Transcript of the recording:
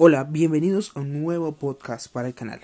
Hola, bienvenidos a un nuevo podcast para el canal.